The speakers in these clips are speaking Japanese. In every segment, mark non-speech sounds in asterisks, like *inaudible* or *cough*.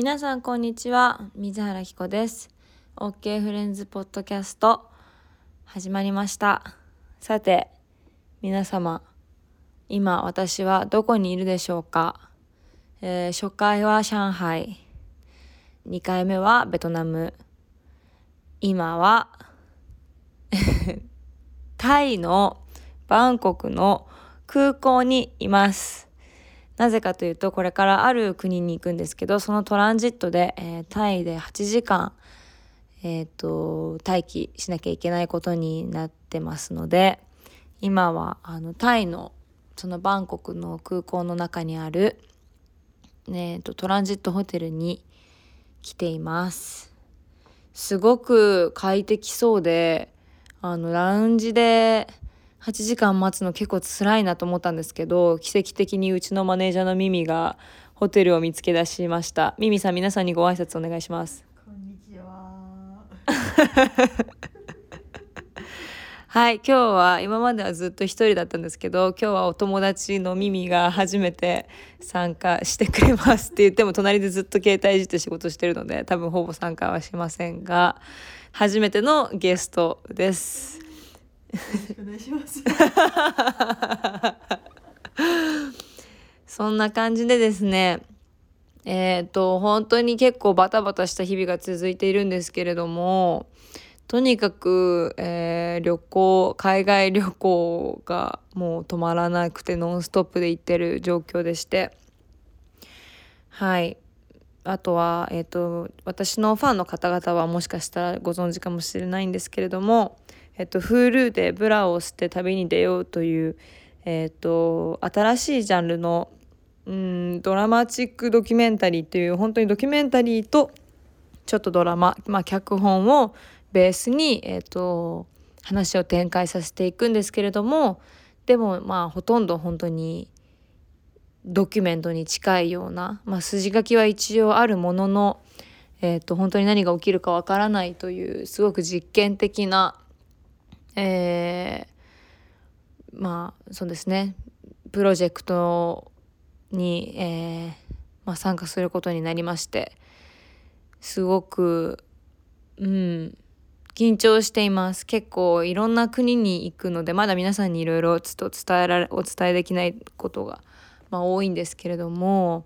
皆さんこんにちは。水原希子です。OK フレンズポッドキャスト始まりました。さて皆様今私はどこにいるでしょうか、えー、初回は上海。2回目はベトナム。今は *laughs* タイのバンコクの空港にいます。なぜかというとこれからある国に行くんですけどそのトランジットで、えー、タイで8時間、えーと、待機しなきゃいけないことになってますので今はあのタイのそのバンコクの空港の中にある、ね、えとトランジットホテルに来ています。すごく快適そうであのラウンジで8時間待つの結構辛いなと思ったんですけど奇跡的にうちのマネージャーのミミがホテルを見つけ出しました。ミミさん皆さんにご挨拶お願いします。こんにちは。はい今日は今まではずっと一人だったんですけど今日はお友達のミミが初めて参加してくれますって言っても隣でずっと携帯いじって仕事してるので多分ほぼ参加はしませんが初めてのゲストですお願いします。*laughs* そんな感じでですねえっ、ー、と本当に結構バタバタした日々が続いているんですけれどもとにかく、えー、旅行海外旅行がもう止まらなくてノンストップで行ってる状況でしてはい。あとは、えーと私のファンの方々はもしかしたらご存知かもしれないんですけれどもえっと、Hulu でブラを捨て旅に出ようという、えっと、新しいジャンルのうんドラマチックドキュメンタリーっていう本当にドキュメンタリーとちょっとドラマ、まあ、脚本をベースに、えっと、話を展開させていくんですけれどもでもまあほとんど本当にドキュメントに近いような、まあ、筋書きは一応あるものの、えーと本当に何が起きるかわからないというすごく実験的なえー、まあそうですね。プロジェクトに、えーまあ、参加することになりましてすごくうん緊張しています。結構いろんな国に行くのでまだ皆さんにいろいろちょっと伝えられお伝えできないことが、まあ、多いんですけれども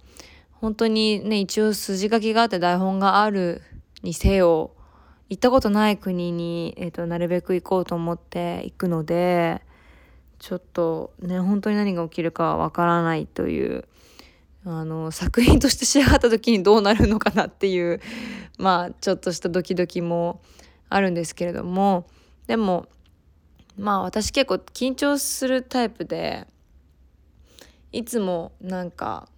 本当にね一応筋書きがあって台本があるにせよ行ったことない国に、えーと、なるべく行こうと思って行くのでちょっとね本当に何が起きるかはわからないというあの作品として仕上がった時にどうなるのかなっていうまあちょっとしたドキドキもあるんですけれどもでもまあ私結構緊張するタイプでいつもなんか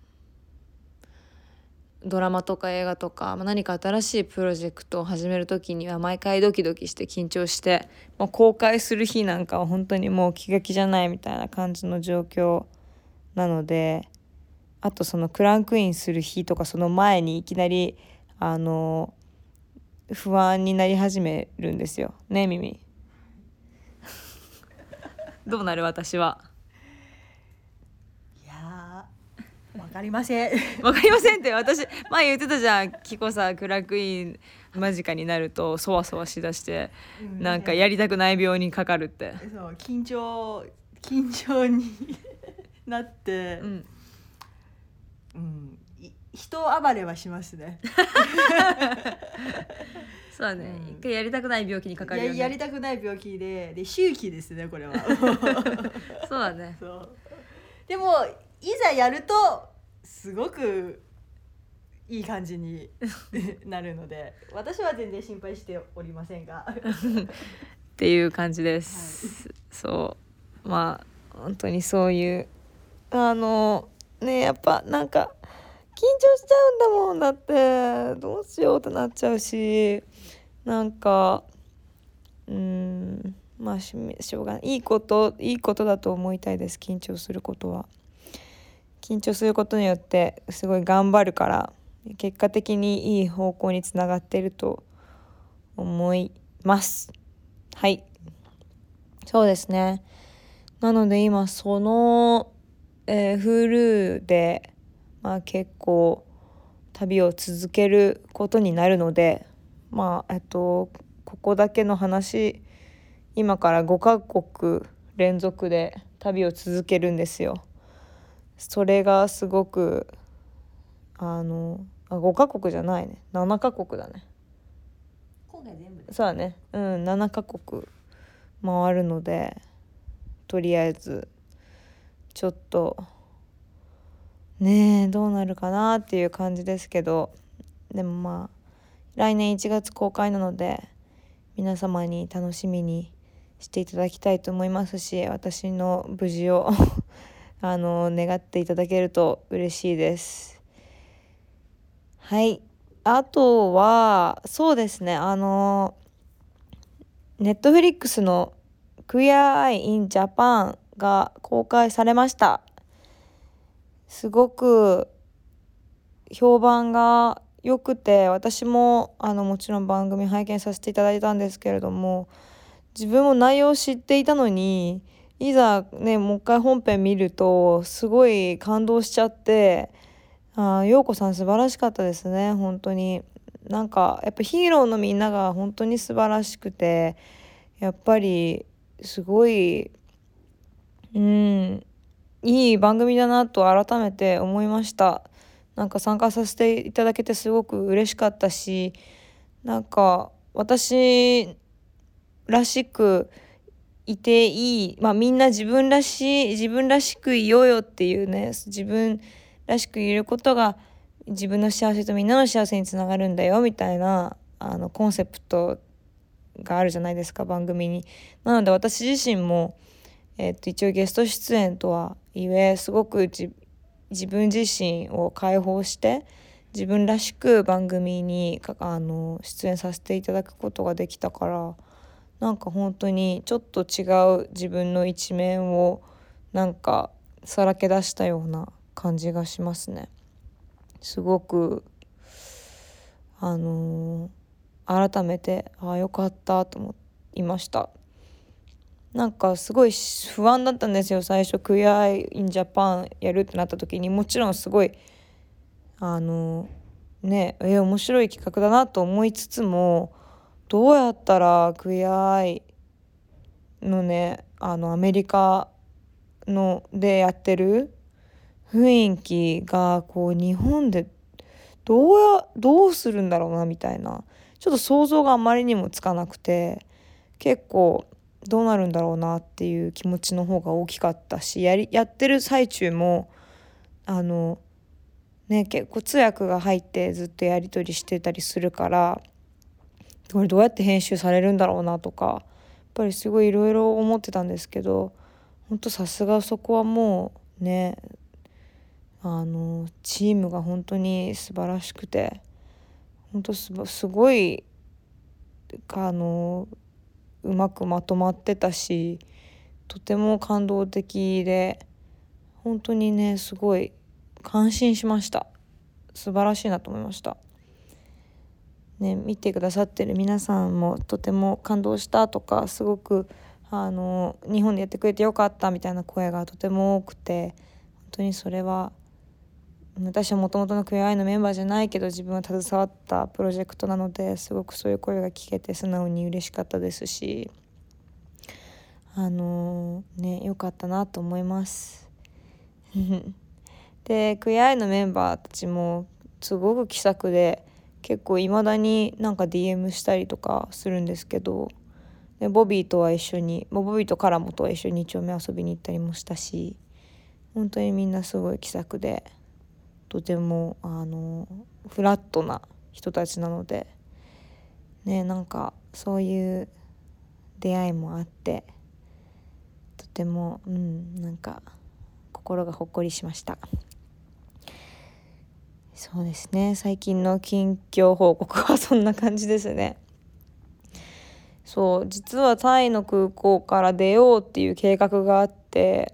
ドラマとか映画とか、ま、何か新しいプロジェクトを始める時には毎回ドキドキして緊張して、ま、公開する日なんかは本当にもう気が気じゃないみたいな感じの状況なのであとそのクランクインする日とかその前にいきなりあの不安になり始めるんですよ。ね耳どうなる？私は。かりません。わかりませんって私前言ってたじゃんキコさクラックイン間近になるとそわそわしだして、うん、なんかやりたくない病にかかるって。そう緊張緊張になってうん、うん、人暴れはしますね。そうだね、うん、一回やりたくない病気にかかるよ、ね、やりたくない病気でで周期ですねこれは。*laughs* そうだね。でもいざやるとすごくいい感じに *laughs* なるので私は全然心配しておりませんが。っていう感じです、はい、そう。まあ本当にそういうあのねやっぱなんか緊張しちゃうんだもんだってどうしようってなっちゃうしなんかうんまあしょうがない。いいこといいことだと思いたいです緊張することは。緊張することによってすごい頑張るから結果的にいい方向につながってると思います。はい。そうですね。なので今その、えー、Hulu で、まあ、結構旅を続けることになるのでまあえっとここだけの話今から5カ国連続で旅を続けるんですよ。それがすごくあのあ5カ国じゃないね。7カ国だね。今回全部で？そうだね。うん7カ国回るのでとりあえずちょっとねえどうなるかなっていう感じですけどでもまあ来年1月公開なので皆様に楽しみにしていただきたいと思いますし私の無事を *laughs* あの願っていただけると嬉しいです。はい。あとはそうですね。あのネットフリックスの「Queer Eye in Japan」が公開されました。すごく評判が良くて私もあのもちろん番組拝見させていただいたんですけれども自分も内容を知っていたのにいざねもう一回本編見るとすごい感動しちゃってあ陽子さん素晴らしかったですね本当に。なんかやっぱヒーローのみんなが本当に素晴らしくてやっぱりすごいうんいい番組だなと改めて思いました。なんか参加させていただけてすごく嬉しかったしなんか私らしくいていい、まあ、みんな自分らしい自分らしくいようよっていうね自分らしくいることが自分の幸せとみんなの幸せにつながるんだよみたいなあのコンセプトがあるじゃないですか番組に。なので私自身も、えっと一応ゲスト出演とはいえすごく自分自身を解放して自分らしく番組にあの出演させていただくことができたから。なんか本当にちょっと違う自分の一面をなんかさらけ出したような感じがしますね。すごくあのー、改めてああよかったと思いました。なんかすごい不安だったんですよ最初「Queer Eye in Japan」やるってなった時にもちろんすごいあのねえ面白い企画だなと思いつつもどうやったらクイアアイのねあのアメリカのでやってる雰囲気がこう日本でどうやどうするんだろうなみたいなちょっと想像があまりにもつかなくて結構どうなるんだろうなっていう気持ちの方が大きかったしやりやってる最中もあのね結構通訳が入ってずっとやり取りしてたりするからこれどうやって編集されるんだろうなとかやっぱりすごいいろいろ思ってたんですけど本当さすがそこはもうねあのチームが本当に素晴らしくて本当すすごいあのうまくまとまってたしとても感動的で本当にねすごい感心しました素晴らしいなと思いました。ね、見てくださってる皆さんもとても感動したとかすごくあの日本でやってくれてよかったみたいな声がとても多くて本当にそれは私はもともとのクエアアイのメンバーじゃないけど自分は携わったプロジェクトなのですごくそういう声が聞けて素直に嬉しかったですしあのねよかったなと思います。*laughs* でクエアイのメンバーたちもすごく気さくで結構いまだになんか DM したりとかするんですけどでボビーとは一緒にボビーとカラモとは一緒に2丁目遊びに行ったりもしたし本当にみんなすごい気さくでとてもあのフラットな人たちなのでねなんかそういう出会いもあってとてもうんなんか心がほっこりしました。そうですね。最近の近況報告はそんな感じですね。そう実はタイの空港から出ようっていう計画があって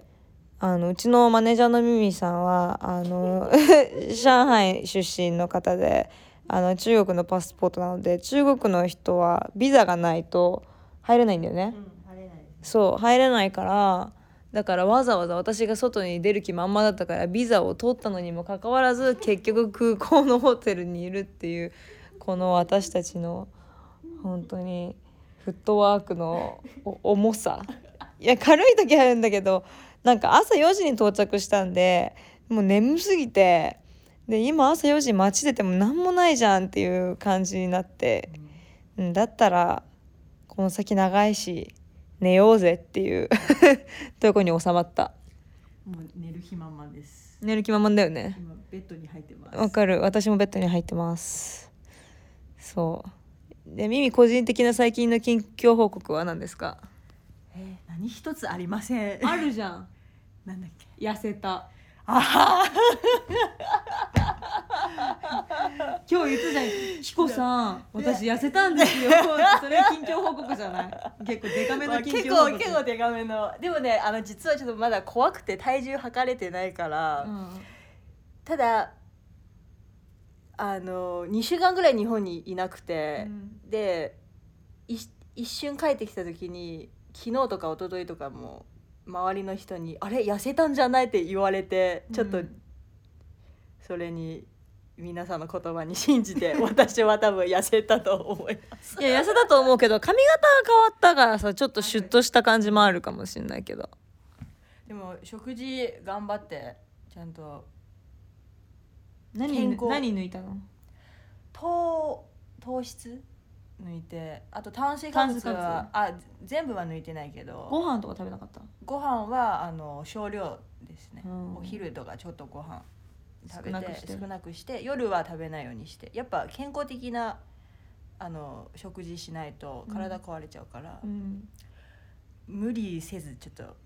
あのうちのマネージャーのミミさんはあの *laughs* 上海出身の方であの中国のパスポートなので中国の人はビザがないと入れないんだよね。うん、入れないそう入れないからだからわざわざ私が外に出る気満々だったからビザを取ったのにもかかわらず結局空港のホテルにいるっていうこの私たちの本当にフットワークの重さ。いや軽い時あるんだけどなんか朝4時に到着したんでもう眠すぎてで今朝4時街出ても何もないじゃんっていう感じになって、うん、だったらこの先長いし寝ようぜっていう。*laughs* とこに収まった。もう寝る暇満々です。寝る気満々だよね。今ベッドに入ってます。わかる。私もベッドに入ってます。そう。でミミ個人的な最近の近況報告は何ですか？えー何一つありません。あるじゃん。*laughs* なんだっけ。痩せた。あ今日言ったじゃん。キコさん私痩せたんですよ。それ近況報告じゃない？結構デカめまあの近結況報告。構結構デカめの。でもねあの実はちょっとまだ怖くて体重測れてないから、うん。ただあの2週間ぐらい日本にいなくて、でい一瞬帰ってきた時に昨日とか一昨日とかも周りの人に「あれ？痩せたんじゃない?」って言われてちょっとうん。それに皆さんの言葉に信じて *laughs* 私は多分痩せたと思います。いや痩せたと思うけど髪型が変わったからさちょっとシュッとした感じもあるかもしれないけど。でも食事頑張ってちゃんと何健康。何抜いたの？糖糖質抜いてあと炭水化物はあ全部は抜いてないけどご飯とか食べなかった？ご飯はあの少量ですね、うん。お昼とかちょっとご飯食べて少なくして。少なくして夜は食べないようにして。やっぱ健康的なあの食事しないと体壊れちゃうから、うん。無理せずちょっと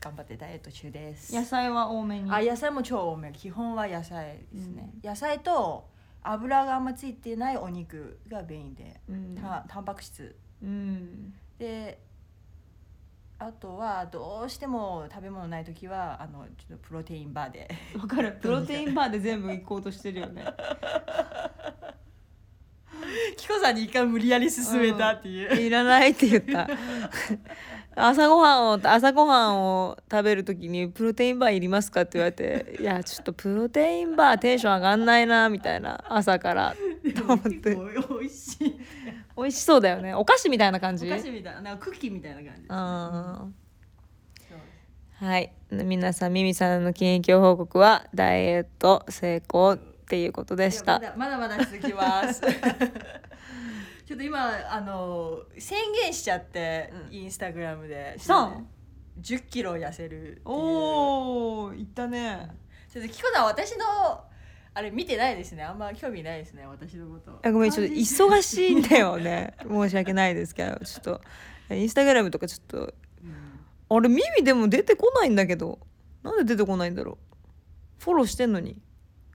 頑張ってダイエット中です。野菜は多めに。あ野菜も超多め。基本は野菜ですね、野菜と油があんまついてないお肉がメインで、うん。たタンパク質。うん。であとはどうしても食べ物ない時はあのちょっとプロテインバーで。わかる。*laughs* プロテインバーで全部行こうとしてるよね。*laughs* キコさんに一回無理やり勧めたっていう、いらないって言った。*laughs* 朝ごはんを朝ごはんを食べる時に「プロテインバーいりますか?」って言われて「いやちょっとプロテインバーテンション上がんないな」みたいな。朝から。と思って。美味しい美味しそうだよね。お菓子みたいな感じ？お菓子みたいななんかクッキーみたいな感じね、はい。皆さんミミさんの近況報告はダイエット成功っていうことでした。まだまだ続きます。*laughs* ちょっと今あの宣言しちゃって、うん。インスタグラムで。したん1 0キロ痩せるおおいったね。ちょっとキコさん私のあれ見てないですね。あんま興味ないですね。私のこと。あごめんちょっと忙しいんだよね。*laughs* 申し訳ないですけどちょっと。インスタグラムとかちょっと。うん。あれ耳でも出てこないんだけど。なんで出てこないんだろう。フォローしてんのに。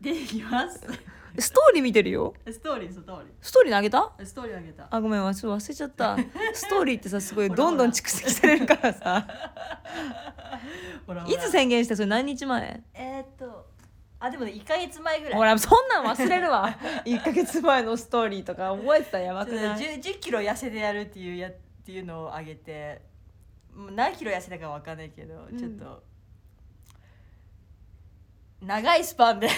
出てきます。ストーリー見てるよ。ストーリーストーリストーリー投げた？ーストーリーあげた。あごめんわちょっと忘れちゃった。*laughs* ストーリーってさすごいどんどん蓄積されるからさ。*laughs* ほらほら。いつ宣言してそれ何日前？えー、っとあでもね1か月前ぐらい。ほらそんなん忘れるわ。*laughs* 1ヶ月前のストーリーとか覚えてたらやばくない？10, 10キロ痩せてやるっていうやっていうのをあげて。もう何キロ痩せたかわかんないけど、うん。ちょっと長いスパンで。わ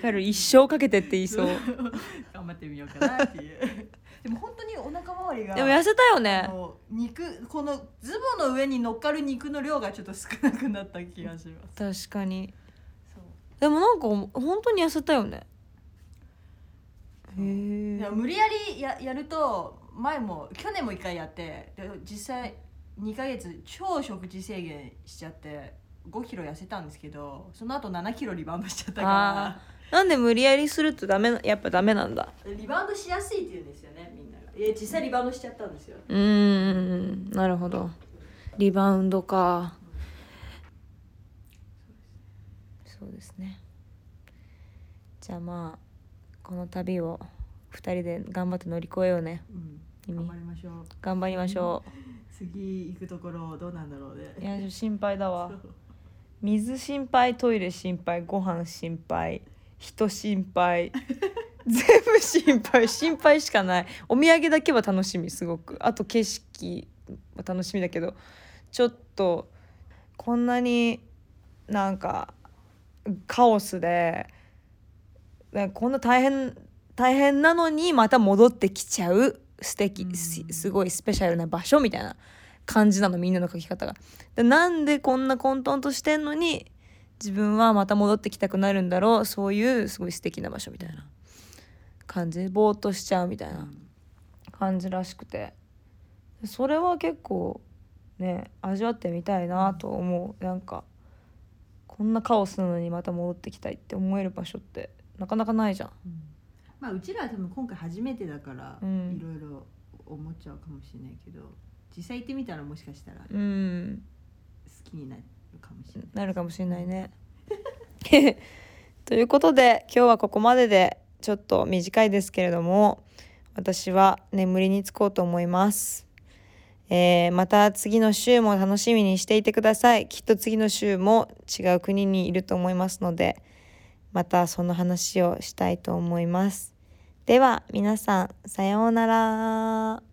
かる？一生かけてって言いそう。*laughs* 頑張ってみようかなっていうでも本当にお腹周りがでも痩せたよあねの肉このズボンの上に乗っかる肉の量がちょっと少なくなった気がします。確かに。でもなんか本当に痩せたよね。へえ無理やりややると前も去年も1回やってで実際2ヶ月超食事制限しちゃって5キロ痩せたんですけどその後7キロリバウンドしちゃったかあーなんで無理やりするとダメなやっぱダメなんだ。らリバウンドしやすいって言うんですよねみんなが。いや実際リバウンドしちゃったんですよ。うーんなるほど。リバウンドか。そうですね。じゃあまあこの旅を2人で頑張って乗り越えようね。うん。頑張りましょう。頑張りましょ *laughs* 次行くところどうなんだろうね。ういや心配だわ。水心配トイレ心配ご飯心配人心配。*laughs* 全部心配。心配しかない。お土産だけは楽しみすごく。あと景色は楽しみだけどちょっとこんなになんかカオスでこんな大変大変なのにまた戻ってきちゃう素敵すごいスペシャルな場所みたいな感じなのみんなの書き方が。でなんでこんな混沌としてんのに自分はまた戻ってきたくなるんだろう。そういうすごい素敵な場所みたいな感じ。ぼーっとしちゃうみたいな感じらしくて。それは結構ね味わってみたいなと思う。なんかこんなカオスなのにまた戻ってきたいって思える場所ってなかなかないじゃん。うん。まあうちらは多分今回初めてだからいろいろ思っちゃうかもしれないけど、実際行ってみたらもしかしたら好きになるない、なるかもしれないね。*laughs* ということで今日はここまででちょっと短いですけれども私は眠りにつこうと思います。えー、また次の週も楽しみにしていてください。きっと次の週も違う国にいると思いますので、またその話をしたいと思います。では皆さん、さようなら。